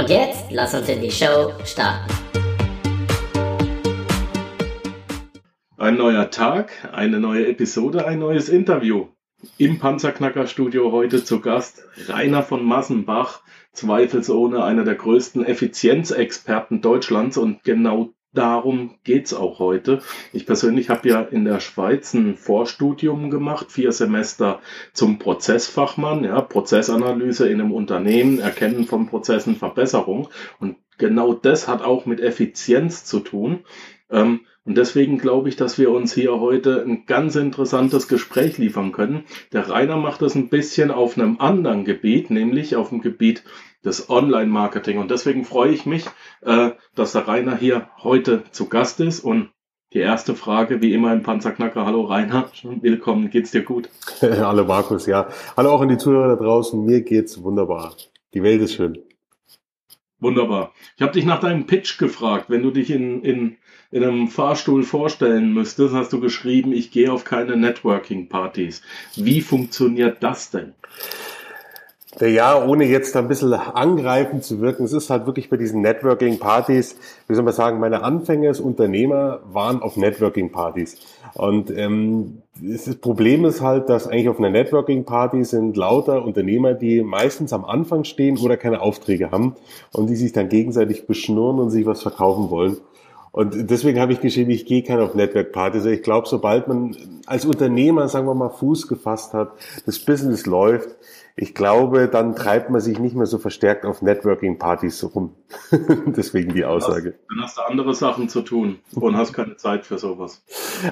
Und jetzt lass uns in die Show starten. Ein neuer Tag, eine neue Episode, ein neues Interview. Im Panzerknacker Studio heute zu Gast Rainer von Massenbach, zweifelsohne einer der größten Effizienzexperten Deutschlands und genau darum geht's auch heute. Ich persönlich habe ja in der Schweiz ein Vorstudium gemacht, vier Semester zum Prozessfachmann, ja, Prozessanalyse in einem Unternehmen, Erkennen von Prozessen, Verbesserung. Und genau das hat auch mit Effizienz zu tun. Ähm, und deswegen glaube ich, dass wir uns hier heute ein ganz interessantes Gespräch liefern können. Der Rainer macht das ein bisschen auf einem anderen Gebiet, nämlich auf dem Gebiet des Online-Marketing. Und deswegen freue ich mich, äh, dass der Rainer hier heute zu Gast ist. Und die erste Frage, wie immer im Panzerknacker. Hallo Rainer, willkommen. Geht's dir gut? Hallo Markus, ja. Hallo auch an die Zuhörer da draußen. Mir geht's wunderbar. Die Welt ist schön. Wunderbar. Ich habe dich nach deinem Pitch gefragt. Wenn du dich in, in, in einem Fahrstuhl vorstellen müsstest, hast du geschrieben, ich gehe auf keine Networking-Partys. Wie funktioniert das denn? Ja, ohne jetzt ein bisschen angreifend zu wirken, es ist halt wirklich bei diesen Networking-Partys, wie soll man sagen, meine Anfänge als Unternehmer waren auf Networking-Partys. Und ähm, das Problem ist halt, dass eigentlich auf einer Networking-Party sind lauter Unternehmer, die meistens am Anfang stehen oder keine Aufträge haben und die sich dann gegenseitig beschnurren und sich was verkaufen wollen. Und deswegen habe ich geschrieben, ich gehe keine auf Network-Partys. Ich glaube, sobald man als Unternehmer, sagen wir mal, Fuß gefasst hat, das Business läuft, ich glaube, dann treibt man sich nicht mehr so verstärkt auf Networking-Partys rum. Deswegen die Aussage. Dann hast du andere Sachen zu tun und hast keine Zeit für sowas.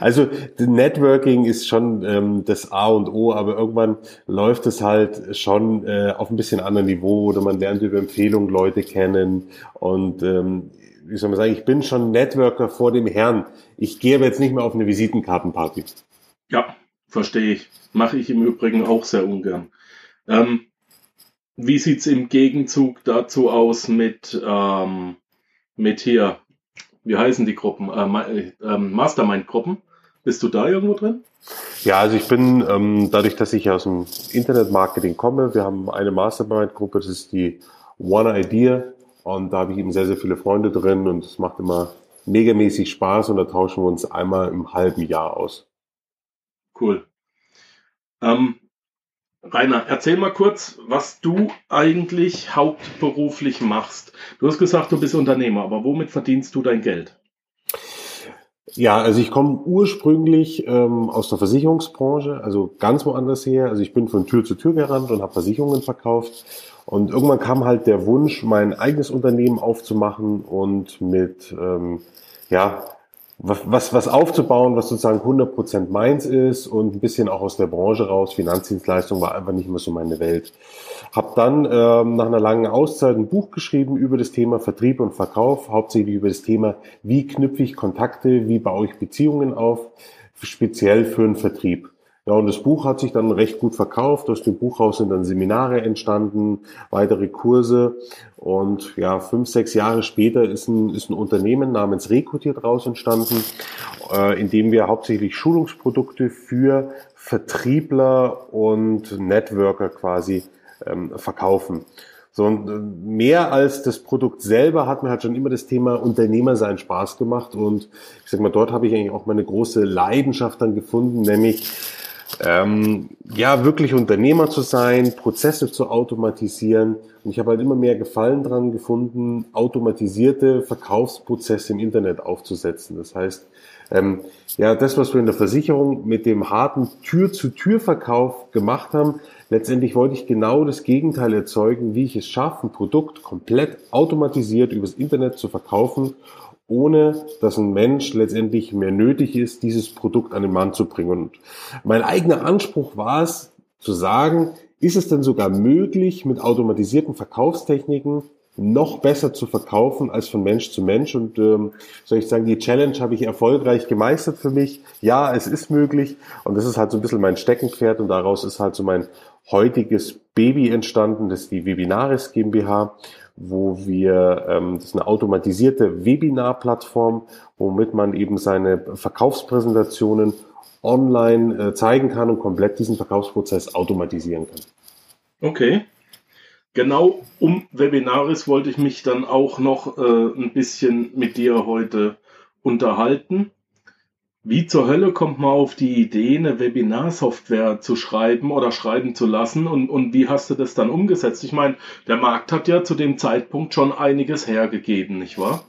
Also Networking ist schon ähm, das A und O, aber irgendwann läuft es halt schon äh, auf ein bisschen anderen Niveau oder man lernt über Empfehlungen Leute kennen und ähm, wie soll man sagen, ich bin schon Networker vor dem Herrn. Ich gehe aber jetzt nicht mehr auf eine Visitenkartenparty. Ja, verstehe ich. Mache ich im Übrigen auch sehr ungern. Ähm, wie sieht's im Gegenzug dazu aus mit, ähm, mit hier, wie heißen die Gruppen? Äh, äh, Mastermind-Gruppen? Bist du da irgendwo drin? Ja, also ich bin, ähm, dadurch, dass ich aus dem Internetmarketing komme, wir haben eine Mastermind-Gruppe, das ist die One Idea und da habe ich eben sehr, sehr viele Freunde drin und es macht immer megamäßig Spaß und da tauschen wir uns einmal im halben Jahr aus. Cool. Ähm, Rainer, erzähl mal kurz, was du eigentlich hauptberuflich machst. Du hast gesagt, du bist Unternehmer, aber womit verdienst du dein Geld? Ja, also ich komme ursprünglich ähm, aus der Versicherungsbranche, also ganz woanders her. Also ich bin von Tür zu Tür gerannt und habe Versicherungen verkauft. Und irgendwann kam halt der Wunsch, mein eigenes Unternehmen aufzumachen und mit ähm, ja was, was, aufzubauen, was sozusagen 100% meins ist und ein bisschen auch aus der Branche raus. Finanzdienstleistung war einfach nicht mehr so meine Welt. Hab dann ähm, nach einer langen Auszeit ein Buch geschrieben über das Thema Vertrieb und Verkauf, hauptsächlich über das Thema, wie knüpfe ich Kontakte, wie baue ich Beziehungen auf, speziell für den Vertrieb. Ja, und das Buch hat sich dann recht gut verkauft. Aus dem Buchhaus sind dann Seminare entstanden, weitere Kurse. Und ja, fünf, sechs Jahre später ist ein, ist ein Unternehmen namens Rekrutiert raus entstanden, äh, in dem wir hauptsächlich Schulungsprodukte für Vertriebler und Networker quasi ähm, verkaufen. So, und äh, mehr als das Produkt selber hat mir halt schon immer das Thema Unternehmer sein Spaß gemacht. Und ich sag mal, dort habe ich eigentlich auch meine große Leidenschaft dann gefunden, nämlich ähm, ja, wirklich Unternehmer zu sein, Prozesse zu automatisieren. Und ich habe halt immer mehr Gefallen dran gefunden, automatisierte Verkaufsprozesse im Internet aufzusetzen. Das heißt, ähm, ja, das, was wir in der Versicherung mit dem harten Tür-zu-Tür-Verkauf gemacht haben, letztendlich wollte ich genau das Gegenteil erzeugen, wie ich es schaffe, ein Produkt komplett automatisiert übers Internet zu verkaufen ohne dass ein Mensch letztendlich mehr nötig ist, dieses Produkt an den Mann zu bringen. Und mein eigener Anspruch war es, zu sagen, ist es denn sogar möglich, mit automatisierten Verkaufstechniken noch besser zu verkaufen als von Mensch zu Mensch. Und ähm, soll ich sagen, die Challenge habe ich erfolgreich gemeistert für mich. Ja, es ist möglich und das ist halt so ein bisschen mein Steckenpferd und daraus ist halt so mein heutiges Baby entstanden, das ist die Webinaris GmbH, wo wir, ähm, das ist eine automatisierte Webinar-Plattform, womit man eben seine Verkaufspräsentationen online äh, zeigen kann und komplett diesen Verkaufsprozess automatisieren kann. Okay. Genau um Webinaris wollte ich mich dann auch noch äh, ein bisschen mit dir heute unterhalten. Wie zur Hölle kommt man auf die Idee, eine Webinarsoftware zu schreiben oder schreiben zu lassen und, und wie hast du das dann umgesetzt? Ich meine, der Markt hat ja zu dem Zeitpunkt schon einiges hergegeben, nicht wahr?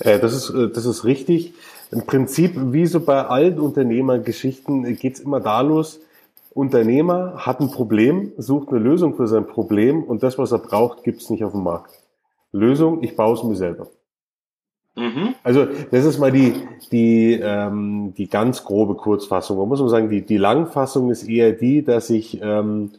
Äh, das, ist, äh, das ist richtig. Im Prinzip, wie so bei allen Unternehmergeschichten, geht es immer da los, Unternehmer hat ein Problem, sucht eine Lösung für sein Problem und das, was er braucht, gibt es nicht auf dem Markt. Lösung, ich baue es mir selber. Mhm. Also das ist mal die, die, ähm, die ganz grobe Kurzfassung. Man muss man sagen, die, die Langfassung ist eher die, dass ich ähm,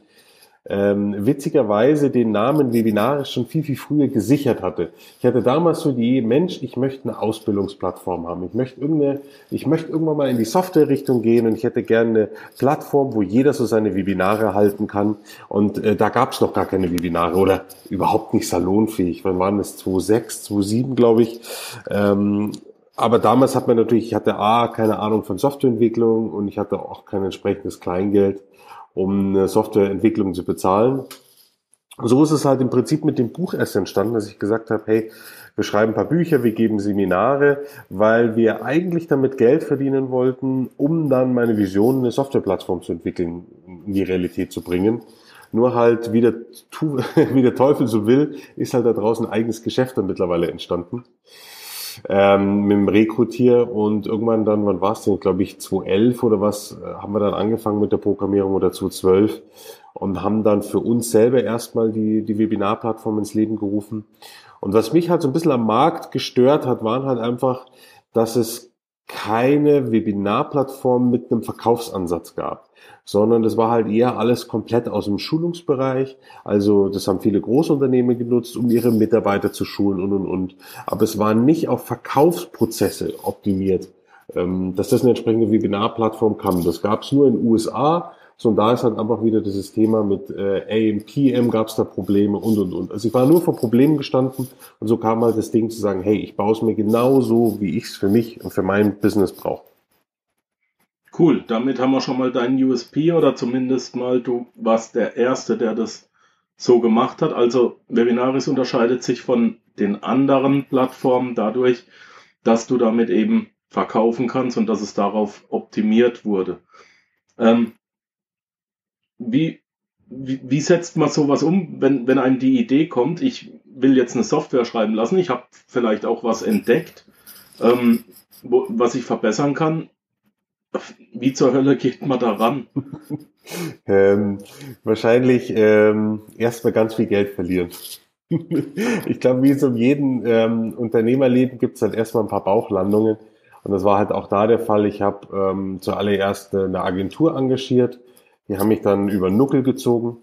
ähm, witzigerweise den Namen Webinaris schon viel, viel früher gesichert hatte. Ich hatte damals so die Idee, Mensch, ich möchte eine Ausbildungsplattform haben. Ich möchte irgendeine, ich möchte irgendwann mal in die Software-Richtung gehen und ich hätte gerne eine Plattform, wo jeder so seine Webinare halten kann. Und äh, da gab es noch gar keine Webinare oder überhaupt nicht salonfähig. Wann waren das? 2006, 2007, glaube ich. Ähm, aber damals hat man natürlich, ich hatte A, keine Ahnung von Softwareentwicklung und ich hatte auch kein entsprechendes Kleingeld um eine Softwareentwicklung zu bezahlen. So ist es halt im Prinzip mit dem Buch erst entstanden, dass ich gesagt habe, hey, wir schreiben ein paar Bücher, wir geben Seminare, weil wir eigentlich damit Geld verdienen wollten, um dann meine Vision, eine Softwareplattform zu entwickeln, in die Realität zu bringen. Nur halt, wie der, wie der Teufel so will, ist halt da draußen ein eigenes Geschäft dann mittlerweile entstanden ähm, mit dem Rekrutier und irgendwann dann, wann war es denn, glaube ich, 2011 oder was, äh, haben wir dann angefangen mit der Programmierung oder 2012 und haben dann für uns selber erstmal die, die Webinarplattform ins Leben gerufen. Und was mich halt so ein bisschen am Markt gestört hat, waren halt einfach, dass es keine Webinarplattform mit einem Verkaufsansatz gab sondern das war halt eher alles komplett aus dem Schulungsbereich. Also das haben viele Großunternehmen genutzt, um ihre Mitarbeiter zu schulen und und und. Aber es war nicht auf Verkaufsprozesse optimiert, ähm, dass das eine entsprechende Webinarplattform kam. Das gab es nur in den USA. So, und da ist halt einfach wieder dieses Thema mit äh, AMPM gab es da Probleme und und und. Also ich war nur vor Problemen gestanden und so kam halt das Ding zu sagen, hey, ich baue es mir genau so, wie ich es für mich und für mein Business brauche. Cool, damit haben wir schon mal deinen USP oder zumindest mal du warst der Erste, der das so gemacht hat. Also Webinaris unterscheidet sich von den anderen Plattformen dadurch, dass du damit eben verkaufen kannst und dass es darauf optimiert wurde. Ähm, wie, wie, wie, setzt man sowas um, wenn, wenn einem die Idee kommt, ich will jetzt eine Software schreiben lassen, ich habe vielleicht auch was entdeckt, ähm, wo, was ich verbessern kann. Wie zur Hölle geht man da ran? ähm, wahrscheinlich ähm, erstmal ganz viel Geld verlieren. ich glaube, wie es um jeden ähm, Unternehmerleben gibt es halt erstmal ein paar Bauchlandungen. Und das war halt auch da der Fall. Ich habe ähm, zuallererst eine Agentur engagiert. Die haben mich dann über Nuckel gezogen.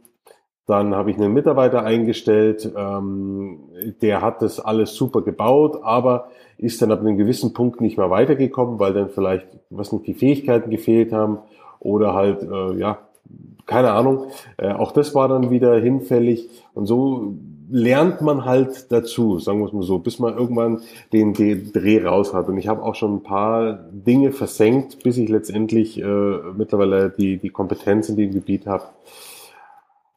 Dann habe ich einen Mitarbeiter eingestellt, ähm, der hat das alles super gebaut, aber ist dann ab einem gewissen Punkt nicht mehr weitergekommen, weil dann vielleicht, was nicht, die Fähigkeiten gefehlt haben oder halt, äh, ja, keine Ahnung. Äh, auch das war dann wieder hinfällig und so lernt man halt dazu, sagen wir es mal so, bis man irgendwann den Dreh raus hat. Und ich habe auch schon ein paar Dinge versenkt, bis ich letztendlich äh, mittlerweile die, die Kompetenz in dem Gebiet habe.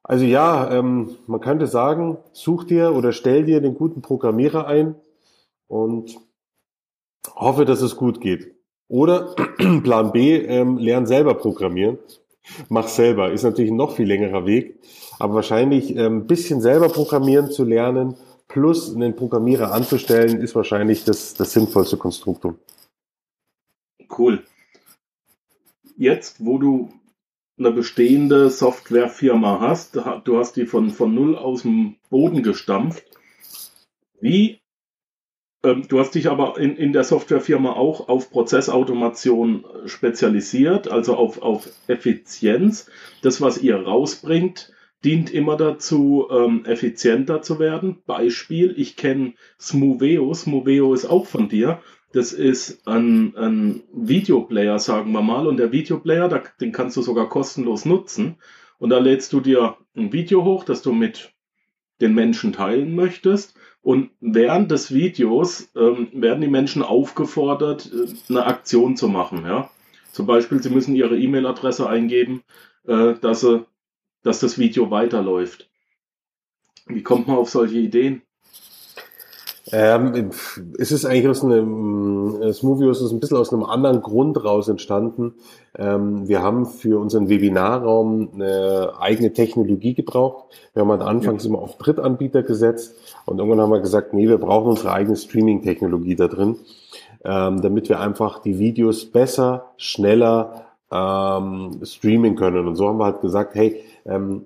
Also ja, ähm, man könnte sagen, such dir oder stell dir den guten Programmierer ein und hoffe, dass es gut geht. Oder Plan B, ähm, lern selber programmieren. Mach selber. Ist natürlich ein noch viel längerer Weg. Aber wahrscheinlich ein ähm, bisschen selber programmieren zu lernen, plus einen Programmierer anzustellen, ist wahrscheinlich das, das sinnvollste Konstruktum. Cool. Jetzt, wo du eine bestehende Softwarefirma hast, du hast die von, von null aus dem Boden gestampft, wie ähm, du hast dich aber in, in der Softwarefirma auch auf Prozessautomation spezialisiert, also auf, auf Effizienz. Das, was ihr rausbringt, dient immer dazu, ähm, effizienter zu werden. Beispiel, ich kenne Smuveo. Smuveo ist auch von dir. Das ist ein, ein Videoplayer, sagen wir mal. Und der Videoplayer, da, den kannst du sogar kostenlos nutzen. Und da lädst du dir ein Video hoch, das du mit den Menschen teilen möchtest. Und während des Videos ähm, werden die Menschen aufgefordert, äh, eine Aktion zu machen. Ja? Zum Beispiel, sie müssen ihre E-Mail-Adresse eingeben, äh, dass, sie, dass das Video weiterläuft. Wie kommt man auf solche Ideen? Ähm, es ist eigentlich aus einem, äh, Smoothios ist ein bisschen aus einem anderen Grund raus entstanden. Ähm, wir haben für unseren Webinarraum eine eigene Technologie gebraucht. Wir haben halt anfangs immer auf Drittanbieter gesetzt und irgendwann haben wir gesagt, nee, wir brauchen unsere eigene Streaming-Technologie da drin, ähm, damit wir einfach die Videos besser, schneller ähm, streamen können. Und so haben wir halt gesagt, hey, ähm,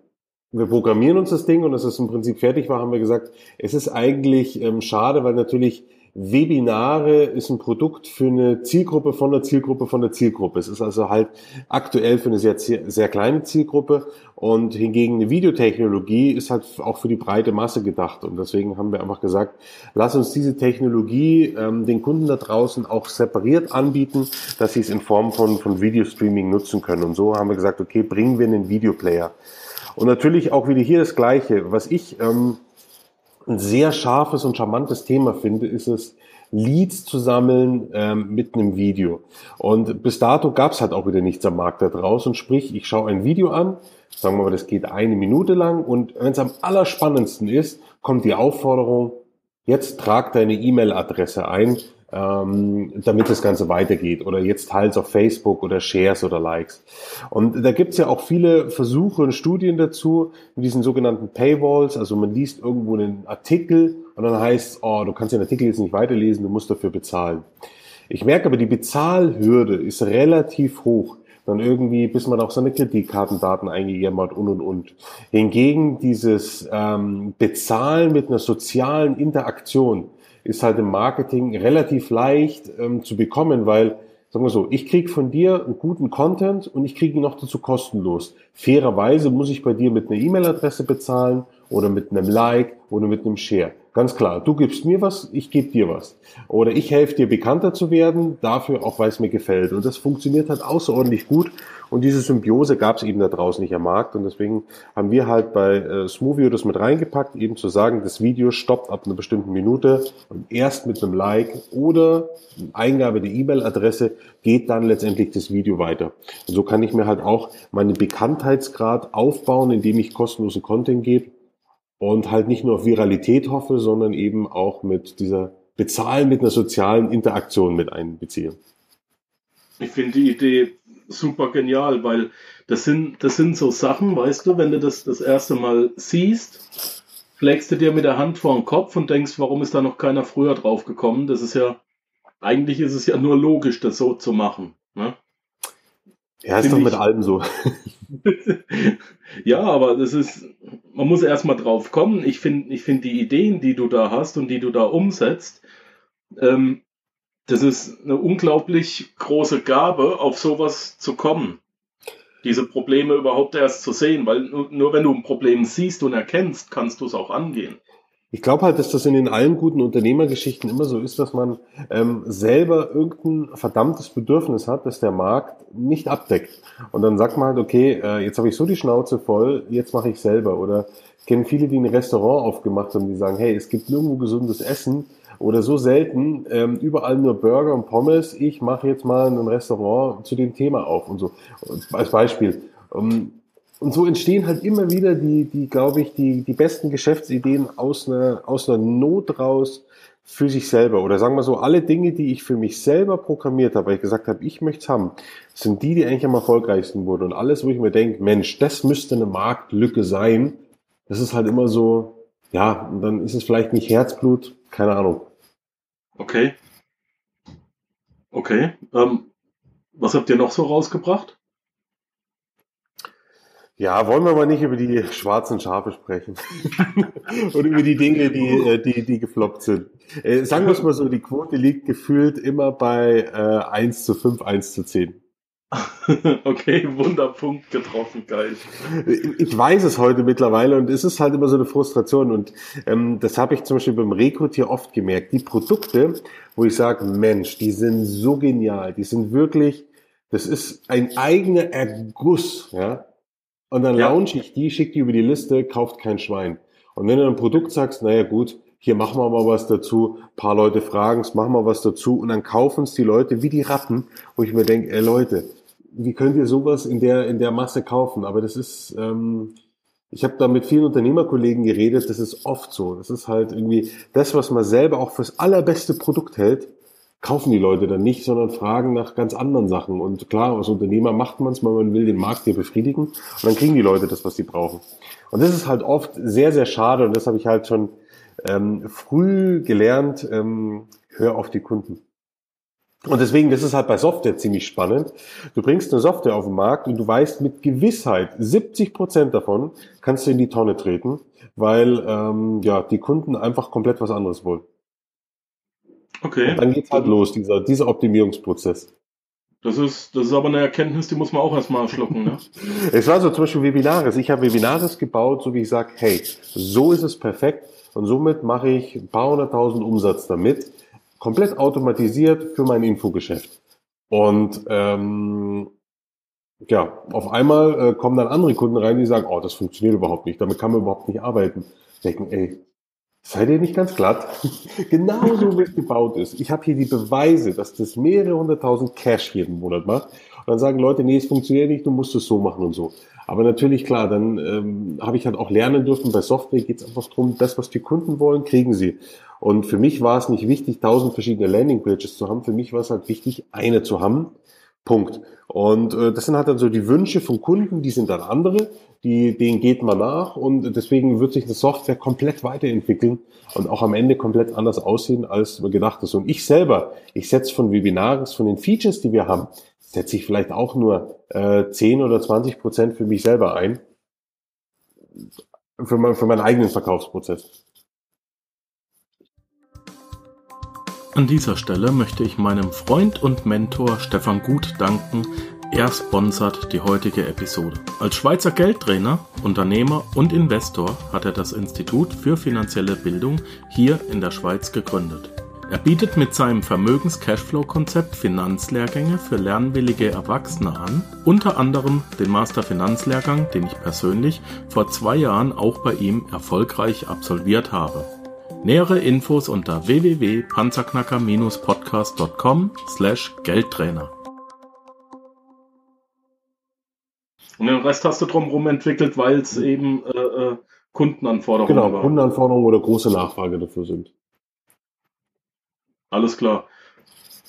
wir programmieren uns das Ding und es ist im Prinzip fertig war, haben wir gesagt, es ist eigentlich ähm, schade, weil natürlich Webinare ist ein Produkt für eine Zielgruppe von der Zielgruppe von der Zielgruppe. Es ist also halt aktuell für eine sehr, sehr kleine Zielgruppe und hingegen eine Videotechnologie ist halt auch für die breite Masse gedacht. Und deswegen haben wir einfach gesagt, lass uns diese Technologie ähm, den Kunden da draußen auch separiert anbieten, dass sie es in Form von, von Videostreaming nutzen können. Und so haben wir gesagt, okay, bringen wir einen Videoplayer. Und natürlich auch wieder hier das Gleiche. Was ich ähm, ein sehr scharfes und charmantes Thema finde, ist es, Leads zu sammeln ähm, mit einem Video. Und bis dato gab es halt auch wieder nichts am Markt da draußen. Sprich, ich schaue ein Video an, sagen wir mal, das geht eine Minute lang und wenn es am allerspannendsten ist, kommt die Aufforderung, jetzt trag deine E-Mail-Adresse ein, ähm, damit das Ganze weitergeht. Oder jetzt teils auf Facebook oder Shares oder Likes. Und da gibt's ja auch viele Versuche und Studien dazu, mit diesen sogenannten Paywalls. Also man liest irgendwo einen Artikel und dann heißt oh, du kannst den Artikel jetzt nicht weiterlesen, du musst dafür bezahlen. Ich merke aber, die Bezahlhürde ist relativ hoch dann irgendwie, bis man auch seine Kreditkartendaten eingegeben hat und und und. Hingegen dieses ähm, Bezahlen mit einer sozialen Interaktion, ist halt im Marketing relativ leicht ähm, zu bekommen, weil, sagen wir so, ich krieg von dir einen guten Content und ich kriege ihn noch dazu kostenlos. Fairerweise muss ich bei dir mit einer E-Mail-Adresse bezahlen oder mit einem Like oder mit einem Share. Ganz klar, du gibst mir was, ich gebe dir was. Oder ich helfe dir bekannter zu werden, dafür auch, weil es mir gefällt. Und das funktioniert halt außerordentlich gut. Und diese Symbiose gab es eben da draußen nicht am Markt. Und deswegen haben wir halt bei äh, Smoothio das mit reingepackt, eben zu sagen, das Video stoppt ab einer bestimmten Minute und erst mit einem Like oder Eingabe der E-Mail-Adresse geht dann letztendlich das Video weiter. Und so kann ich mir halt auch meinen Bekanntheitsgrad aufbauen, indem ich kostenlosen Content gebe und halt nicht nur auf Viralität hoffe, sondern eben auch mit dieser Bezahlen mit einer sozialen Interaktion mit einbeziehe. Ich finde die Idee super genial, weil das sind, das sind so Sachen, weißt du, wenn du das das erste Mal siehst, schlägst du dir mit der Hand vor den Kopf und denkst, warum ist da noch keiner früher drauf gekommen? Das ist ja, eigentlich ist es ja nur logisch, das so zu machen. Ne? Ja, ist Find doch mit allem so. ja, aber das ist, man muss erstmal drauf kommen. Ich finde ich finde die Ideen, die du da hast und die du da umsetzt, ähm, das ist eine unglaublich große Gabe, auf sowas zu kommen. Diese Probleme überhaupt erst zu sehen, weil nur, nur wenn du ein Problem siehst und erkennst, kannst du es auch angehen. Ich glaube halt, dass das in den allen guten Unternehmergeschichten immer so ist, dass man ähm, selber irgendein verdammtes Bedürfnis hat, das der Markt nicht abdeckt. Und dann sagt man halt, okay, äh, jetzt habe ich so die Schnauze voll, jetzt mache ich selber. Oder ich kenne viele, die ein Restaurant aufgemacht haben, die sagen, hey, es gibt nirgendwo gesundes Essen oder so selten, ähm, überall nur Burger und Pommes. Ich mache jetzt mal ein Restaurant zu dem Thema auf und so. Als Beispiel. Ähm, und so entstehen halt immer wieder die, die glaube ich, die, die besten Geschäftsideen aus einer, aus einer Not raus für sich selber. Oder sagen wir so, alle Dinge, die ich für mich selber programmiert habe, weil ich gesagt habe, ich möchte es haben, sind die, die eigentlich am erfolgreichsten wurden. Und alles, wo ich mir denke, Mensch, das müsste eine Marktlücke sein, das ist halt immer so, ja, und dann ist es vielleicht nicht Herzblut, keine Ahnung. Okay. Okay. Ähm, was habt ihr noch so rausgebracht? Ja, wollen wir mal nicht über die schwarzen Schafe sprechen. Und über die Dinge, die, äh, die, die gefloppt sind. Äh, sagen wir es mal so, die Quote liegt gefühlt immer bei äh, 1 zu 5, 1 zu 10. okay, Wunderpunkt getroffen, geil. Ich weiß es heute mittlerweile und es ist halt immer so eine Frustration und ähm, das habe ich zum Beispiel beim Rekrutier oft gemerkt. Die Produkte, wo ich sage, Mensch, die sind so genial, die sind wirklich, das ist ein eigener Erguss, ja. Und dann ja. launch ich die, schicke die über die Liste, kauft kein Schwein. Und wenn du ein Produkt sagst, naja gut, hier machen wir mal was dazu, paar Leute fragen es, machen wir was dazu und dann kaufen es die Leute wie die Ratten, wo ich mir denke, ey Leute, wie könnt ihr sowas in der, in der Masse kaufen? Aber das ist, ähm, ich habe da mit vielen Unternehmerkollegen geredet, das ist oft so. Das ist halt irgendwie das, was man selber auch fürs allerbeste Produkt hält, kaufen die Leute dann nicht, sondern fragen nach ganz anderen Sachen. Und klar, als Unternehmer macht man es, weil man will den Markt hier befriedigen und dann kriegen die Leute das, was sie brauchen. Und das ist halt oft sehr, sehr schade und das habe ich halt schon ähm, früh gelernt, ähm, hör auf die Kunden. Und deswegen, das ist halt bei Software ziemlich spannend. Du bringst eine Software auf den Markt und du weißt mit Gewissheit, 70 Prozent davon kannst du in die Tonne treten, weil ähm, ja die Kunden einfach komplett was anderes wollen. Okay. Und dann geht's halt los, dieser, dieser Optimierungsprozess. Das ist, das ist aber eine Erkenntnis, die muss man auch erstmal schlucken. Ne? es war so zum Beispiel Webinaris. Ich habe Webinaris gebaut, so wie ich sage, hey, so ist es perfekt und somit mache ich ein paar hunderttausend Umsatz damit komplett automatisiert für mein Infogeschäft. Und ähm, ja, auf einmal äh, kommen dann andere Kunden rein, die sagen, oh, das funktioniert überhaupt nicht, damit kann man überhaupt nicht arbeiten. Denken, ey, seid ihr nicht ganz glatt? Genauso wie es gebaut ist. Ich habe hier die Beweise, dass das mehrere hunderttausend Cash jeden Monat macht. Und dann sagen Leute, nee, es funktioniert nicht, du musst es so machen und so. Aber natürlich, klar, dann ähm, habe ich halt auch lernen dürfen, bei Software geht es einfach darum, das, was die Kunden wollen, kriegen sie. Und für mich war es nicht wichtig, tausend verschiedene Landingpages zu haben. Für mich war es halt wichtig, eine zu haben. Punkt. Und äh, das sind halt dann so die Wünsche von Kunden, die sind dann andere, die, denen geht man nach und deswegen wird sich eine Software komplett weiterentwickeln und auch am Ende komplett anders aussehen, als man gedacht ist. Und ich selber, ich setze von Webinars, von den Features, die wir haben, setze ich vielleicht auch nur äh, 10 oder 20 Prozent für mich selber ein, für, mein, für meinen eigenen Verkaufsprozess. An dieser Stelle möchte ich meinem Freund und Mentor Stefan Gut danken. Er sponsert die heutige Episode. Als Schweizer Geldtrainer, Unternehmer und Investor hat er das Institut für finanzielle Bildung hier in der Schweiz gegründet. Er bietet mit seinem Vermögens-Cashflow-Konzept Finanzlehrgänge für lernwillige Erwachsene an, unter anderem den Master Finanzlehrgang, den ich persönlich vor zwei Jahren auch bei ihm erfolgreich absolviert habe. Nähere Infos unter www.panzerknacker-podcast.com slash Geldtrainer. Und den Rest hast du drumherum entwickelt, weil es eben äh, äh, Kundenanforderungen genau, Genau, Kundenanforderungen oder große Nachfrage dafür sind. Alles klar.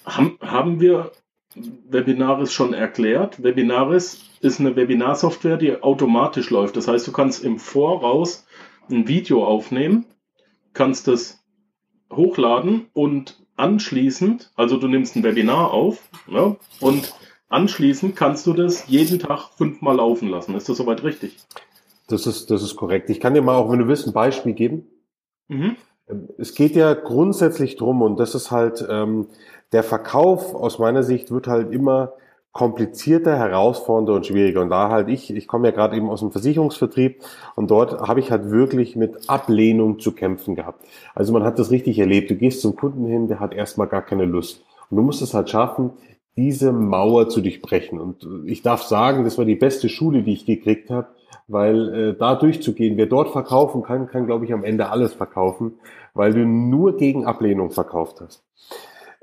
Haben, haben wir Webinaris schon erklärt? Webinaris ist eine Webinarsoftware, die automatisch läuft. Das heißt, du kannst im Voraus ein Video aufnehmen, kannst es hochladen und anschließend, also du nimmst ein Webinar auf ne, und anschließend kannst du das jeden Tag fünfmal laufen lassen. Ist das soweit richtig? Das ist, das ist korrekt. Ich kann dir mal auch, wenn du willst, ein Beispiel geben. Mhm. Es geht ja grundsätzlich drum und das ist halt ähm, der Verkauf aus meiner Sicht wird halt immer komplizierter, herausfordernder und schwieriger. Und da halt ich, ich komme ja gerade eben aus dem Versicherungsvertrieb und dort habe ich halt wirklich mit Ablehnung zu kämpfen gehabt. Also man hat das richtig erlebt. Du gehst zum Kunden hin, der hat erstmal gar keine Lust. Und du musst es halt schaffen, diese Mauer zu durchbrechen. Und ich darf sagen, das war die beste Schule, die ich gekriegt habe, weil äh, da durchzugehen, wer dort verkaufen kann, kann, glaube ich, am Ende alles verkaufen, weil du nur gegen Ablehnung verkauft hast.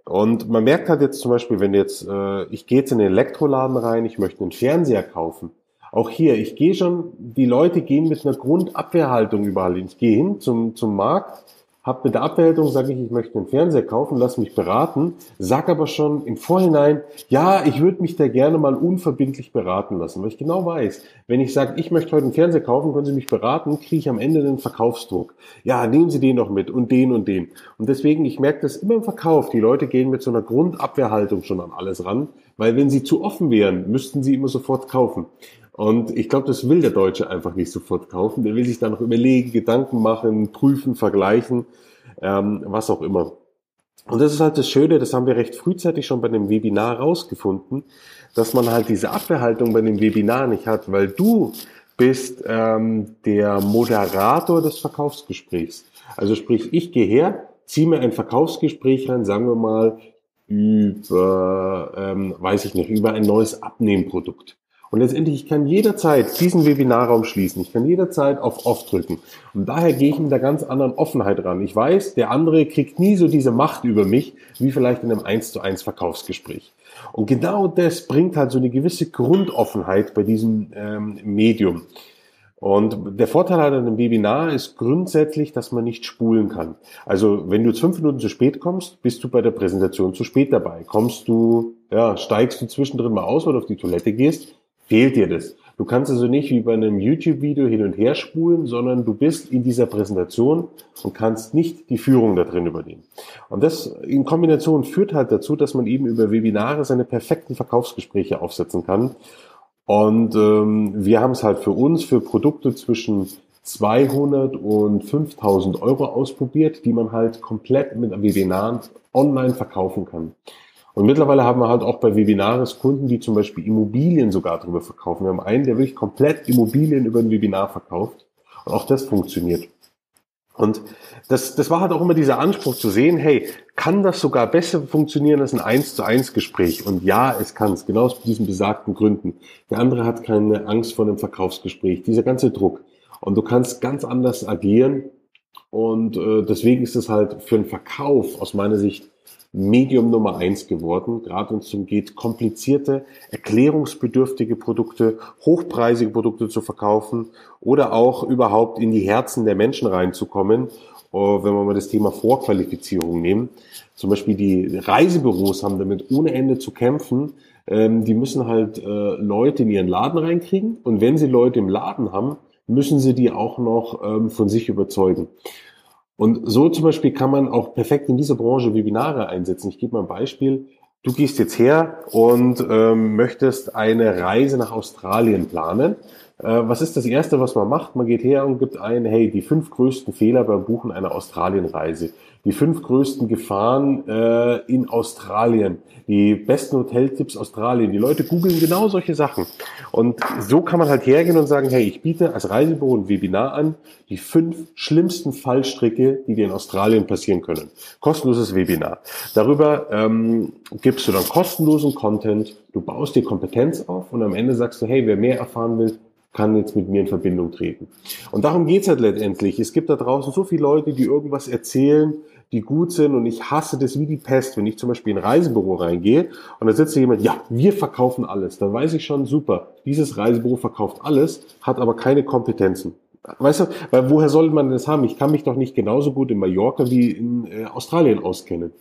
Und man merkt halt jetzt zum Beispiel, wenn jetzt, äh, ich gehe jetzt in den Elektroladen rein, ich möchte einen Fernseher kaufen. Auch hier, ich gehe schon, die Leute gehen mit einer Grundabwehrhaltung überall hin. Ich gehe hin zum, zum Markt, hab mit der Abmeldung, sage ich, ich möchte einen Fernseher kaufen, lass mich beraten, sag aber schon im Vorhinein, ja, ich würde mich da gerne mal unverbindlich beraten lassen, weil ich genau weiß, wenn ich sage, ich möchte heute einen Fernseher kaufen, können Sie mich beraten, kriege ich am Ende den Verkaufsdruck. Ja, nehmen Sie den noch mit und den und den. Und deswegen, ich merke das immer im Verkauf, die Leute gehen mit so einer Grundabwehrhaltung schon an alles ran, weil wenn sie zu offen wären, müssten sie immer sofort kaufen. Und ich glaube, das will der Deutsche einfach nicht sofort kaufen. Der will sich da noch überlegen, Gedanken machen, prüfen, vergleichen, ähm, was auch immer. Und das ist halt das Schöne, das haben wir recht frühzeitig schon bei dem Webinar rausgefunden, dass man halt diese Abwehrhaltung bei dem Webinar nicht hat, weil du bist ähm, der Moderator des Verkaufsgesprächs. Also sprich, ich gehe her, ziehe mir ein Verkaufsgespräch rein, sagen wir mal, über, ähm, weiß ich nicht, über ein neues Abnehmprodukt. Und letztendlich, ich kann jederzeit diesen Webinarraum schließen. Ich kann jederzeit auf Off drücken. Und daher gehe ich mit einer ganz anderen Offenheit ran. Ich weiß, der andere kriegt nie so diese Macht über mich, wie vielleicht in einem 1 zu 1 Verkaufsgespräch. Und genau das bringt halt so eine gewisse Grundoffenheit bei diesem ähm, Medium. Und der Vorteil an einem Webinar ist grundsätzlich, dass man nicht spulen kann. Also wenn du jetzt fünf Minuten zu spät kommst, bist du bei der Präsentation zu spät dabei. Kommst du, ja, steigst du zwischendrin mal aus oder auf die Toilette gehst, fehlt dir das. Du kannst also nicht wie bei einem YouTube-Video hin und her spulen, sondern du bist in dieser Präsentation und kannst nicht die Führung da drin übernehmen. Und das in Kombination führt halt dazu, dass man eben über Webinare seine perfekten Verkaufsgespräche aufsetzen kann. Und ähm, wir haben es halt für uns für Produkte zwischen 200 und 5000 Euro ausprobiert, die man halt komplett mit Webinaren online verkaufen kann. Und mittlerweile haben wir halt auch bei Webinares Kunden, die zum Beispiel Immobilien sogar darüber verkaufen. Wir haben einen, der wirklich komplett Immobilien über ein Webinar verkauft. Und auch das funktioniert. Und das, das war halt auch immer dieser Anspruch zu sehen, hey, kann das sogar besser funktionieren als ein 1 zu 1 Gespräch? Und ja, es kann es, genau aus diesen besagten Gründen. Der andere hat keine Angst vor einem Verkaufsgespräch, dieser ganze Druck. Und du kannst ganz anders agieren. Und äh, deswegen ist es halt für einen Verkauf aus meiner Sicht Medium Nummer eins geworden, gerade wenn es darum geht, komplizierte, erklärungsbedürftige Produkte, hochpreisige Produkte zu verkaufen oder auch überhaupt in die Herzen der Menschen reinzukommen, äh, wenn wir mal das Thema Vorqualifizierung nehmen. Zum Beispiel die Reisebüros haben damit ohne Ende zu kämpfen. Ähm, die müssen halt äh, Leute in ihren Laden reinkriegen und wenn sie Leute im Laden haben, müssen sie die auch noch ähm, von sich überzeugen. Und so zum Beispiel kann man auch perfekt in dieser Branche Webinare einsetzen. Ich gebe mal ein Beispiel. Du gehst jetzt her und ähm, möchtest eine Reise nach Australien planen. Äh, was ist das Erste, was man macht? Man geht her und gibt ein, hey, die fünf größten Fehler beim Buchen einer Australienreise die fünf größten Gefahren äh, in Australien, die besten Hoteltipps Australien. Die Leute googeln genau solche Sachen. Und so kann man halt hergehen und sagen, hey, ich biete als Reisebüro ein Webinar an, die fünf schlimmsten Fallstricke, die dir in Australien passieren können. Kostenloses Webinar. Darüber ähm, gibst du dann kostenlosen Content, du baust dir Kompetenz auf und am Ende sagst du, hey, wer mehr erfahren will, kann jetzt mit mir in Verbindung treten. Und darum geht's halt letztendlich. Es gibt da draußen so viele Leute, die irgendwas erzählen, die gut sind und ich hasse das wie die Pest, wenn ich zum Beispiel in ein Reisebüro reingehe und da sitzt jemand, ja, wir verkaufen alles, dann weiß ich schon, super, dieses Reisebüro verkauft alles, hat aber keine Kompetenzen. Weißt du, weil woher soll man das haben? Ich kann mich doch nicht genauso gut in Mallorca wie in äh, Australien auskennen.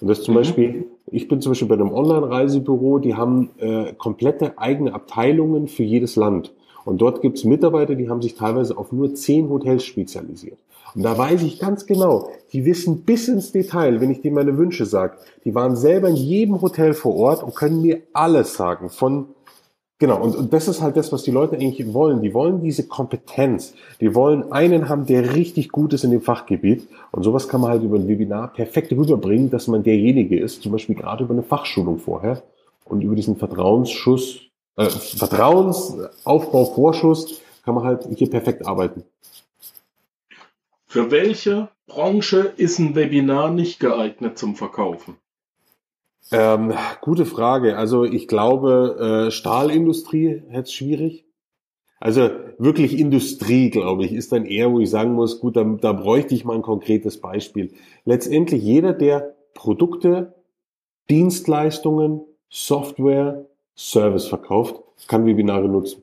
Und das zum mhm. Beispiel, ich bin zum Beispiel bei einem Online-Reisebüro, die haben äh, komplette eigene Abteilungen für jedes Land. Und dort gibt es Mitarbeiter, die haben sich teilweise auf nur zehn Hotels spezialisiert. Und da weiß ich ganz genau, die wissen bis ins Detail, wenn ich denen meine Wünsche sage. Die waren selber in jedem Hotel vor Ort und können mir alles sagen. Von Genau, und, und das ist halt das, was die Leute eigentlich wollen. Die wollen diese Kompetenz. Die wollen einen haben, der richtig gut ist in dem Fachgebiet. Und sowas kann man halt über ein Webinar perfekt rüberbringen, dass man derjenige ist, zum Beispiel gerade über eine Fachschulung vorher und über diesen Vertrauensschuss, äh, Vertrauensaufbau-Vorschuss kann man halt hier perfekt arbeiten. Für welche Branche ist ein Webinar nicht geeignet zum Verkaufen? Ähm, gute Frage. Also ich glaube, äh, Stahlindustrie hätte es schwierig. Also wirklich Industrie, glaube ich, ist dann eher, wo ich sagen muss, gut, da, da bräuchte ich mal ein konkretes Beispiel. Letztendlich jeder, der Produkte, Dienstleistungen, Software, Service verkauft, kann Webinare nutzen.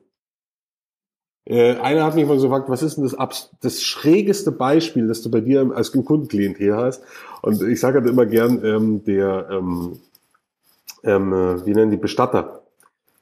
Äh, einer hat mich mal gefragt, was ist denn das, das schrägeste Beispiel, das du bei dir als Kundenklientel hast? Und ich sage halt immer gern, ähm, der, ähm, ähm, äh, wie nennen die Bestatter?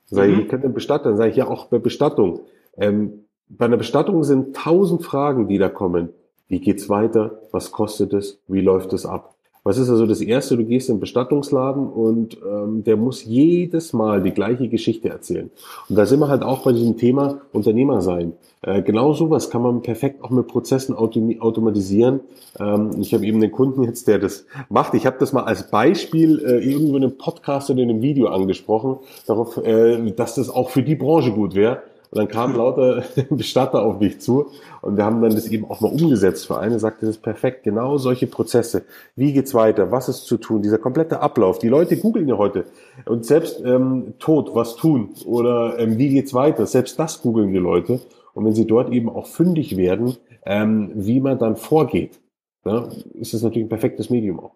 Sag ich, mhm. ich kenne den Bestatter, dann sage ich ja auch bei Bestattung. Ähm, bei einer Bestattung sind tausend Fragen, die da kommen. Wie geht's weiter? Was kostet es? Wie läuft es ab? Was ist also das Erste? Du gehst in den Bestattungsladen und ähm, der muss jedes Mal die gleiche Geschichte erzählen. Und da sind wir halt auch bei diesem Thema Unternehmer sein. Äh, genau sowas kann man perfekt auch mit Prozessen autom automatisieren. Ähm, ich habe eben einen Kunden jetzt, der das macht. Ich habe das mal als Beispiel äh, irgendwo in einem Podcast oder in einem Video angesprochen, darauf, äh, dass das auch für die Branche gut wäre. Und dann kamen lauter Bestatter auf mich zu und wir haben dann das eben auch mal umgesetzt. Für eine sagte, das ist perfekt, genau solche Prozesse. Wie geht's weiter? Was ist zu tun? Dieser komplette Ablauf. Die Leute googeln ja heute. Und selbst ähm, tot, was tun? Oder ähm, wie geht's weiter? Selbst das googeln die Leute. Und wenn sie dort eben auch fündig werden, ähm, wie man dann vorgeht, ja, ist es natürlich ein perfektes Medium auch.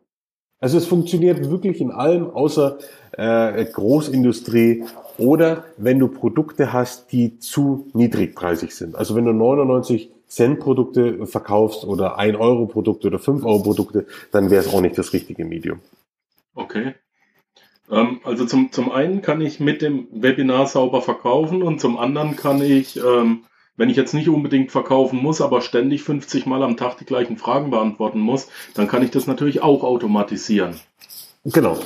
Also es funktioniert wirklich in allem, außer äh, Großindustrie oder wenn du Produkte hast, die zu niedrigpreisig sind. Also wenn du 99 Cent Produkte verkaufst oder 1 Euro Produkte oder 5 Euro Produkte, dann wäre es auch nicht das richtige Medium. Okay. Ähm, also zum, zum einen kann ich mit dem Webinar sauber verkaufen und zum anderen kann ich, ähm, wenn ich jetzt nicht unbedingt verkaufen muss, aber ständig 50 Mal am Tag die gleichen Fragen beantworten muss, dann kann ich das natürlich auch automatisieren. Genau.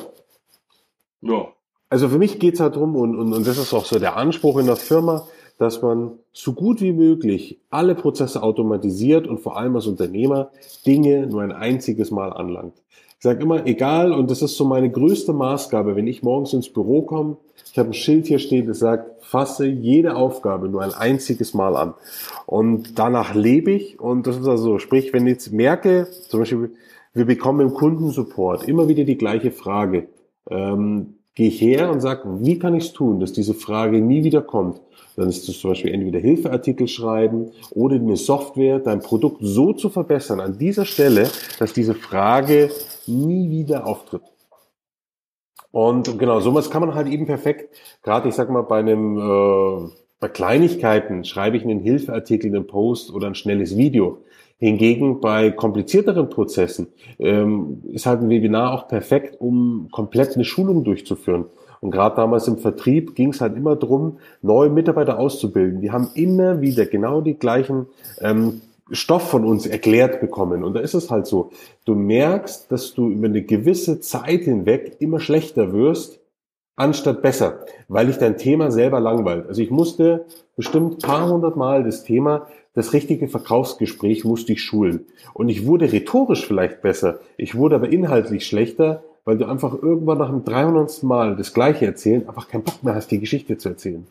Ja. Also für mich geht's halt drum und, und, und das ist auch so der Anspruch in der Firma, dass man so gut wie möglich alle Prozesse automatisiert und vor allem als Unternehmer Dinge nur ein einziges Mal anlangt. Ich sage immer, egal, und das ist so meine größte Maßgabe, wenn ich morgens ins Büro komme, ich habe ein Schild hier stehen, das sagt, fasse jede Aufgabe nur ein einziges Mal an. Und danach lebe ich und das ist also, sprich, wenn ich jetzt merke, zum Beispiel, wir bekommen im Kundensupport immer wieder die gleiche Frage. Ähm, gehe ich her und sage, wie kann ich es tun, dass diese Frage nie wieder kommt. Dann ist es zum Beispiel entweder Hilfeartikel schreiben oder eine Software, dein Produkt so zu verbessern an dieser Stelle, dass diese Frage nie wieder auftritt. Und genau, sowas kann man halt eben perfekt, gerade ich sag mal bei einem äh, bei Kleinigkeiten schreibe ich einen Hilfeartikel, einen Post oder ein schnelles Video. Hingegen bei komplizierteren Prozessen ähm, ist halt ein Webinar auch perfekt, um komplett eine Schulung durchzuführen. Und gerade damals im Vertrieb ging es halt immer drum, neue Mitarbeiter auszubilden. Die haben immer wieder genau die gleichen ähm, Stoff von uns erklärt bekommen. Und da ist es halt so, du merkst, dass du über eine gewisse Zeit hinweg immer schlechter wirst, anstatt besser, weil dich dein Thema selber langweilt. Also ich musste bestimmt paar hundert Mal das Thema das richtige Verkaufsgespräch musste ich schulen. Und ich wurde rhetorisch vielleicht besser, ich wurde aber inhaltlich schlechter, weil du einfach irgendwann nach dem 300. Mal das Gleiche erzählen, einfach keinen Bock mehr hast, die Geschichte zu erzählen.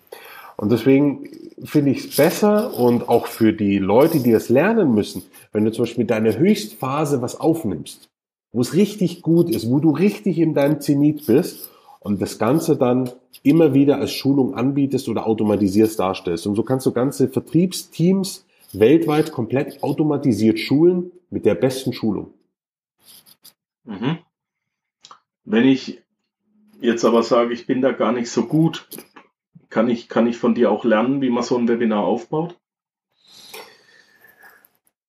Und deswegen finde ich es besser und auch für die Leute, die das lernen müssen, wenn du zum Beispiel deine Höchstphase was aufnimmst, wo es richtig gut ist, wo du richtig in deinem Zenit bist und das Ganze dann immer wieder als Schulung anbietest oder automatisierst darstellst. Und so kannst du ganze Vertriebsteams weltweit komplett automatisiert schulen mit der besten Schulung. Mhm. Wenn ich jetzt aber sage, ich bin da gar nicht so gut, kann ich, kann ich von dir auch lernen, wie man so ein Webinar aufbaut?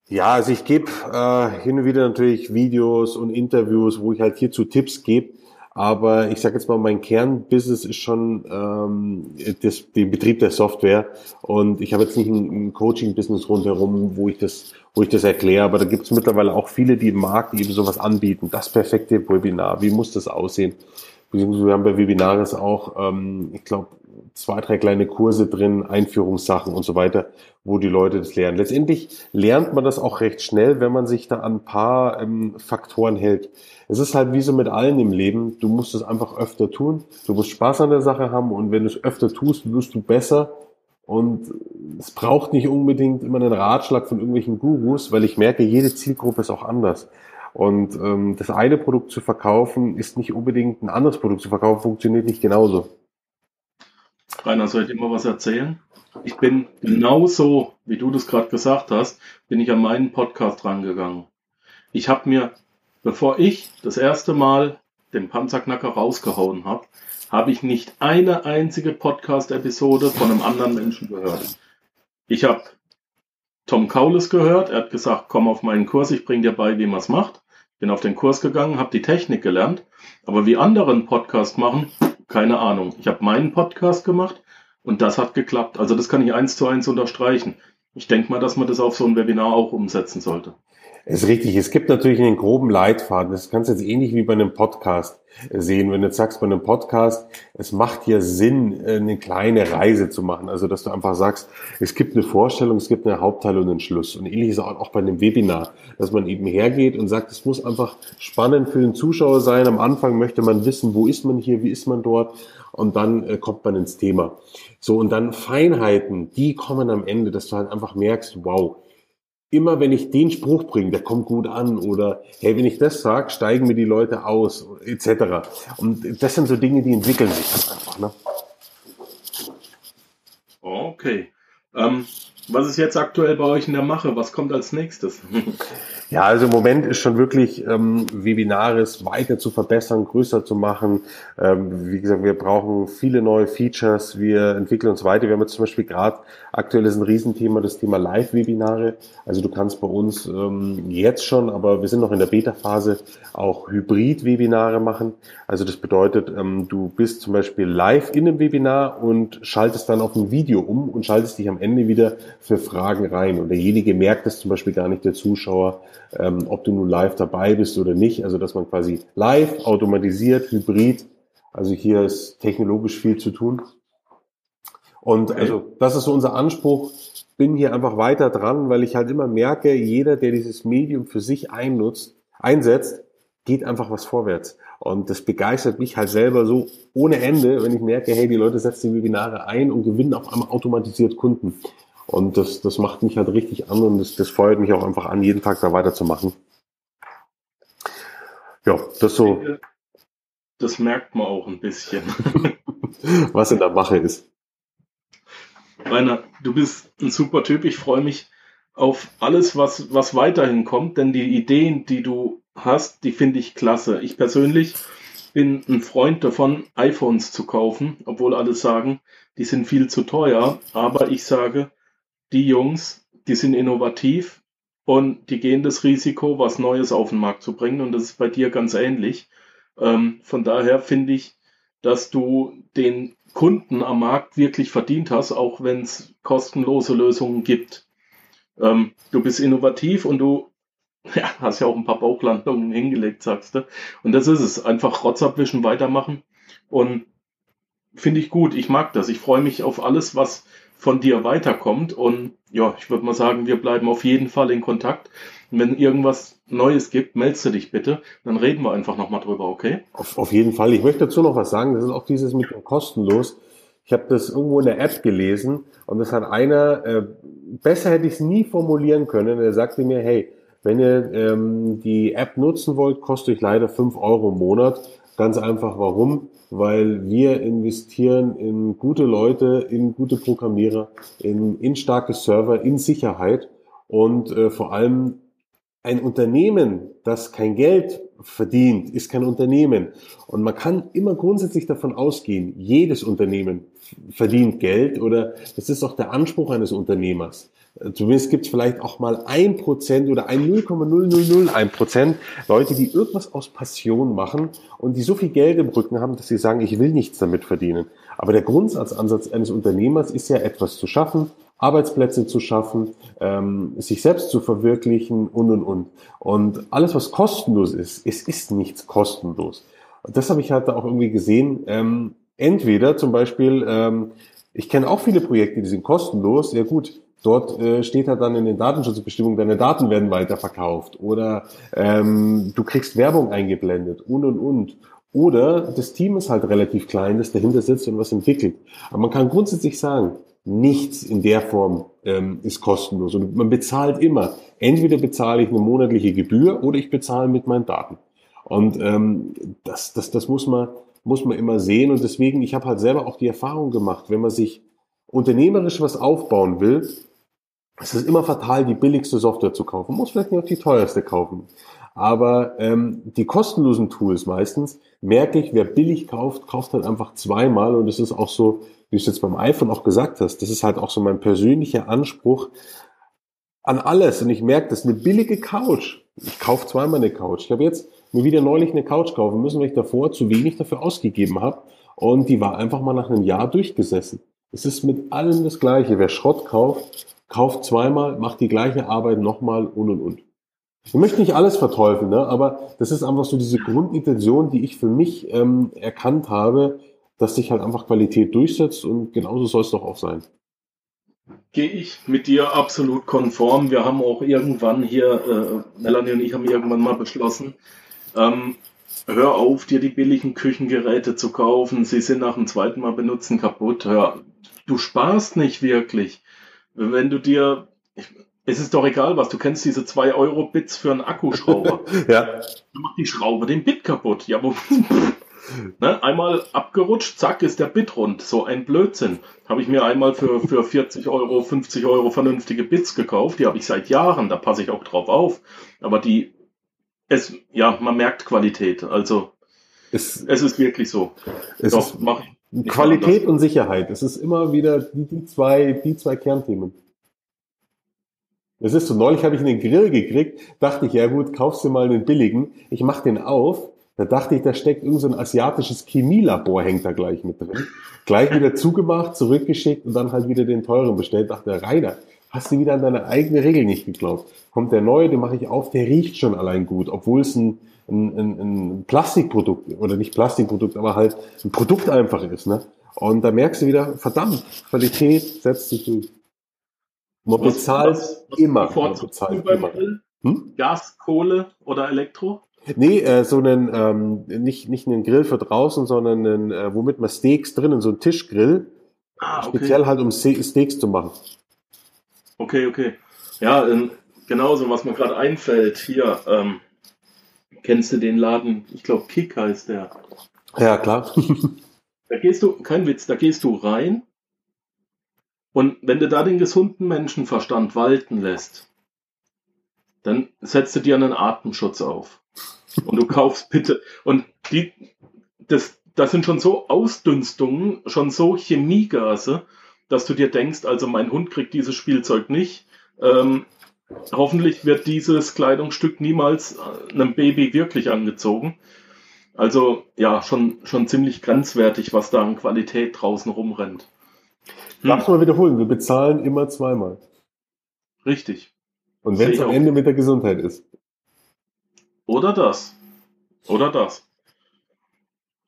Ja, also ich gebe äh, hin und wieder natürlich Videos und Interviews, wo ich halt hierzu Tipps gebe. Aber ich sage jetzt mal, mein Kernbusiness ist schon ähm, das, den Betrieb der Software und ich habe jetzt nicht ein, ein Coaching-Business rundherum, wo ich das, wo ich das erkläre. Aber da gibt es mittlerweile auch viele, die im Markt eben sowas anbieten. Das perfekte Webinar. Wie muss das aussehen? Beziehungsweise wir haben bei Webinaris auch, ähm, ich glaube, zwei, drei kleine Kurse drin, Einführungssachen und so weiter, wo die Leute das lernen. Letztendlich lernt man das auch recht schnell, wenn man sich da an ein paar ähm, Faktoren hält. Es ist halt wie so mit allen im Leben, du musst es einfach öfter tun, du musst Spaß an der Sache haben und wenn du es öfter tust, wirst du besser und es braucht nicht unbedingt immer einen Ratschlag von irgendwelchen Gurus, weil ich merke, jede Zielgruppe ist auch anders. Und ähm, das eine Produkt zu verkaufen, ist nicht unbedingt ein anderes Produkt zu verkaufen, funktioniert nicht genauso. Rainer, soll ich dir mal was erzählen? Ich bin genauso, wie du das gerade gesagt hast, bin ich an meinen Podcast rangegangen. Ich habe mir, bevor ich das erste Mal den Panzerknacker rausgehauen habe, habe ich nicht eine einzige Podcast-Episode von einem anderen Menschen gehört. Ich habe Tom Kaulis gehört, er hat gesagt, komm auf meinen Kurs, ich bring dir bei, wie man es macht. Bin auf den Kurs gegangen, habe die Technik gelernt, aber wie andere einen Podcast machen, keine Ahnung. Ich habe meinen Podcast gemacht und das hat geklappt. Also das kann ich eins zu eins unterstreichen. Ich denke mal, dass man das auf so ein Webinar auch umsetzen sollte. Ist richtig. Es gibt natürlich einen groben Leitfaden. Das kannst du jetzt ähnlich wie bei einem Podcast sehen. Wenn du jetzt sagst, bei einem Podcast, es macht hier Sinn, eine kleine Reise zu machen. Also, dass du einfach sagst, es gibt eine Vorstellung, es gibt eine Hauptteil und einen Schluss. Und ähnlich ist auch bei einem Webinar, dass man eben hergeht und sagt, es muss einfach spannend für den Zuschauer sein. Am Anfang möchte man wissen, wo ist man hier, wie ist man dort? Und dann äh, kommt man ins Thema. So, und dann Feinheiten, die kommen am Ende, dass du halt einfach merkst, wow, immer wenn ich den Spruch bringe, der kommt gut an oder hey, wenn ich das sage, steigen mir die Leute aus etc. Und das sind so Dinge, die entwickeln sich dann einfach. Ne? Okay. Ähm, was ist jetzt aktuell bei euch in der Mache? Was kommt als nächstes? Ja, also im Moment ist schon wirklich ähm, Webinaris weiter zu verbessern, größer zu machen. Ähm, wie gesagt, wir brauchen viele neue Features. Wir entwickeln uns weiter. Wir haben jetzt zum Beispiel gerade aktuell ist ein Riesenthema das Thema Live-Webinare. Also du kannst bei uns ähm, jetzt schon, aber wir sind noch in der Beta-Phase, auch Hybrid-Webinare machen. Also das bedeutet, ähm, du bist zum Beispiel live in einem Webinar und schaltest dann auf ein Video um und schaltest dich am Ende wieder für Fragen rein. Und derjenige merkt es zum Beispiel gar nicht, der Zuschauer, ähm, ob du nun live dabei bist oder nicht. Also dass man quasi live, automatisiert, hybrid, also hier ist technologisch viel zu tun. Und okay. also das ist so unser Anspruch. Bin hier einfach weiter dran, weil ich halt immer merke, jeder, der dieses Medium für sich einnutzt, einsetzt, geht einfach was vorwärts. Und das begeistert mich halt selber so ohne Ende, wenn ich merke, hey, die Leute setzen die Webinare ein und gewinnen auf einmal automatisiert Kunden. Und das, das macht mich halt richtig an und das, das feuert mich auch einfach an, jeden Tag da weiterzumachen. Ja, das so. Das merkt man auch ein bisschen. was in der Mache ist. Rainer, du bist ein super Typ. Ich freue mich auf alles, was, was weiterhin kommt, denn die Ideen, die du hast, die finde ich klasse. Ich persönlich bin ein Freund davon, iPhones zu kaufen, obwohl alle sagen, die sind viel zu teuer. Aber ich sage, die Jungs, die sind innovativ und die gehen das Risiko, was Neues auf den Markt zu bringen. Und das ist bei dir ganz ähnlich. Ähm, von daher finde ich, dass du den Kunden am Markt wirklich verdient hast, auch wenn es kostenlose Lösungen gibt. Ähm, du bist innovativ und du ja, hast ja auch ein paar Bauchlandungen hingelegt, sagst du. Und das ist es. Einfach Rotz abwischen, weitermachen. Und finde ich gut. Ich mag das. Ich freue mich auf alles, was von dir weiterkommt. Und ja, ich würde mal sagen, wir bleiben auf jeden Fall in Kontakt. Und wenn irgendwas Neues gibt, meldest du dich bitte. Dann reden wir einfach nochmal drüber, okay? Auf, auf jeden Fall. Ich möchte dazu noch was sagen. Das ist auch dieses mit dem kostenlos. Ich habe das irgendwo in der App gelesen und das hat einer, äh, besser hätte ich es nie formulieren können. Er sagte mir, hey, wenn ihr ähm, die App nutzen wollt, kostet euch leider fünf Euro im Monat. Ganz einfach warum? weil wir investieren in gute Leute, in gute Programmierer, in, in starke Server, in Sicherheit und äh, vor allem ein Unternehmen, das kein Geld verdient, ist kein Unternehmen. Und man kann immer grundsätzlich davon ausgehen, jedes Unternehmen verdient Geld oder das ist auch der Anspruch eines Unternehmers. Zumindest gibt es vielleicht auch mal ein Prozent oder ein 0,0001 Prozent Leute, die irgendwas aus Passion machen und die so viel Geld im Rücken haben, dass sie sagen, ich will nichts damit verdienen. Aber der Grundsatzansatz eines Unternehmers ist ja etwas zu schaffen, Arbeitsplätze zu schaffen, ähm, sich selbst zu verwirklichen und und und. Und alles, was kostenlos ist, es ist nichts kostenlos. Das habe ich halt auch irgendwie gesehen. Ähm, entweder zum Beispiel, ähm, ich kenne auch viele Projekte, die sind kostenlos. Ja gut, Dort äh, steht halt dann in den Datenschutzbestimmungen, deine Daten werden weiterverkauft oder ähm, du kriegst Werbung eingeblendet und und und. Oder das Team ist halt relativ klein, das dahinter sitzt und was entwickelt. Aber man kann grundsätzlich sagen, nichts in der Form ähm, ist kostenlos. Und man bezahlt immer. Entweder bezahle ich eine monatliche Gebühr oder ich bezahle mit meinen Daten. Und ähm, das, das, das muss man, muss man immer sehen. Und deswegen, ich habe halt selber auch die Erfahrung gemacht, wenn man sich unternehmerisch was aufbauen will, es ist immer fatal, die billigste Software zu kaufen. Man muss vielleicht nicht auch die teuerste kaufen. Aber ähm, die kostenlosen Tools meistens, merke ich, wer billig kauft, kauft halt einfach zweimal. Und das ist auch so, wie du es jetzt beim iPhone auch gesagt hast, das ist halt auch so mein persönlicher Anspruch an alles. Und ich merke, das ist eine billige Couch. Ich kaufe zweimal eine Couch. Ich habe jetzt mir wieder neulich eine Couch kaufen müssen, weil ich davor zu wenig dafür ausgegeben habe. Und die war einfach mal nach einem Jahr durchgesessen. Es ist mit allem das Gleiche. Wer Schrott kauft, kauft zweimal, macht die gleiche Arbeit nochmal und und und. Ich möchte nicht alles verteufeln, ne? aber das ist einfach so diese Grundintention, die ich für mich ähm, erkannt habe, dass sich halt einfach Qualität durchsetzt und genauso soll es doch auch sein. Gehe ich mit dir absolut konform. Wir haben auch irgendwann hier, äh, Melanie und ich haben irgendwann mal beschlossen, ähm, hör auf, dir die billigen Küchengeräte zu kaufen. Sie sind nach dem zweiten Mal benutzen kaputt. Hör, du sparst nicht wirklich. Wenn du dir, ich, es ist doch egal was, du kennst diese 2 Euro Bits für einen Akkuschrauber. ja. Dann macht die Schraube den Bit kaputt. Ja, wo, ne, einmal abgerutscht, zack, ist der Bit rund. So ein Blödsinn. Habe ich mir einmal für, für 40 Euro, 50 Euro vernünftige Bits gekauft. Die habe ich seit Jahren, da passe ich auch drauf auf. Aber die, es, ja, man merkt Qualität. Also, es, es ist wirklich so. Es Doch, ist Qualität und Sicherheit. Es ist immer wieder die, die, zwei, die zwei Kernthemen. Es ist so, neulich habe ich einen Grill gekriegt, dachte ich, ja gut, kaufst du mal einen billigen. Ich mache den auf, da dachte ich, da steckt irgend so ein asiatisches Chemielabor, hängt da gleich mit drin. Gleich wieder zugemacht, zurückgeschickt und dann halt wieder den teuren bestellt. Dachte, Rainer, hast du wieder an deine eigene Regel nicht geglaubt. Kommt der neue, den mache ich auf, der riecht schon allein gut, obwohl es ein, ein, ein, ein Plastikprodukt oder nicht Plastikprodukt, aber halt ein Produkt einfach ist. Ne? Und da merkst du wieder, verdammt, Qualität setzt sich durch. Man bezahlt was, was immer. Man bezahlt immer. Hm? Gas, Kohle oder Elektro? Nee, äh, so einen, ähm, nicht, nicht einen Grill für draußen, sondern einen, äh, womit man Steaks drinnen, so ein Tischgrill. Ah, okay. Speziell halt, um Steaks zu machen. Okay, okay. Ja, ähm, genauso, was mir gerade einfällt, hier, ähm, kennst du den Laden, ich glaube Kick heißt der. Ja, klar. da gehst du, kein Witz, da gehst du rein und wenn du da den gesunden Menschenverstand walten lässt, dann setzt du dir einen Atemschutz auf und du kaufst bitte. Und die, das, das sind schon so Ausdünstungen, schon so Chemiegase, dass du dir denkst, also mein Hund kriegt dieses Spielzeug nicht. Ähm, hoffentlich wird dieses Kleidungsstück niemals äh, einem Baby wirklich angezogen. Also ja, schon, schon ziemlich grenzwertig, was da an Qualität draußen rumrennt. Hm. Darfst du mal wiederholen, wir bezahlen immer zweimal. Richtig. Und wenn es am Ende mit der Gesundheit ist. Oder das. Oder das.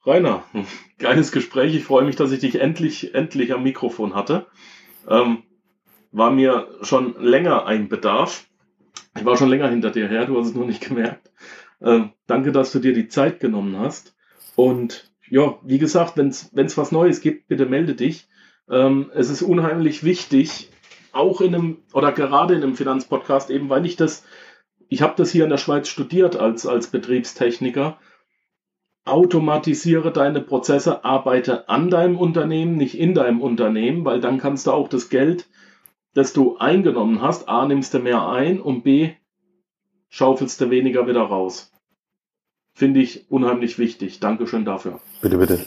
Rainer, geiles Gespräch. Ich freue mich, dass ich dich endlich, endlich am Mikrofon hatte. Ähm, war mir schon länger ein Bedarf. Ich war schon länger hinter dir her, du hast es nur nicht gemerkt. Ähm, danke, dass du dir die Zeit genommen hast. Und ja, wie gesagt, wenn es was Neues gibt, bitte melde dich. Ähm, es ist unheimlich wichtig, auch in einem, oder gerade in einem Finanzpodcast, eben weil ich das ich habe das hier in der Schweiz studiert als, als Betriebstechniker. Automatisiere deine Prozesse, arbeite an deinem Unternehmen, nicht in deinem Unternehmen, weil dann kannst du auch das Geld, das du eingenommen hast, A, nimmst du mehr ein und B, schaufelst du weniger wieder raus. Finde ich unheimlich wichtig. Dankeschön dafür. Bitte, bitte.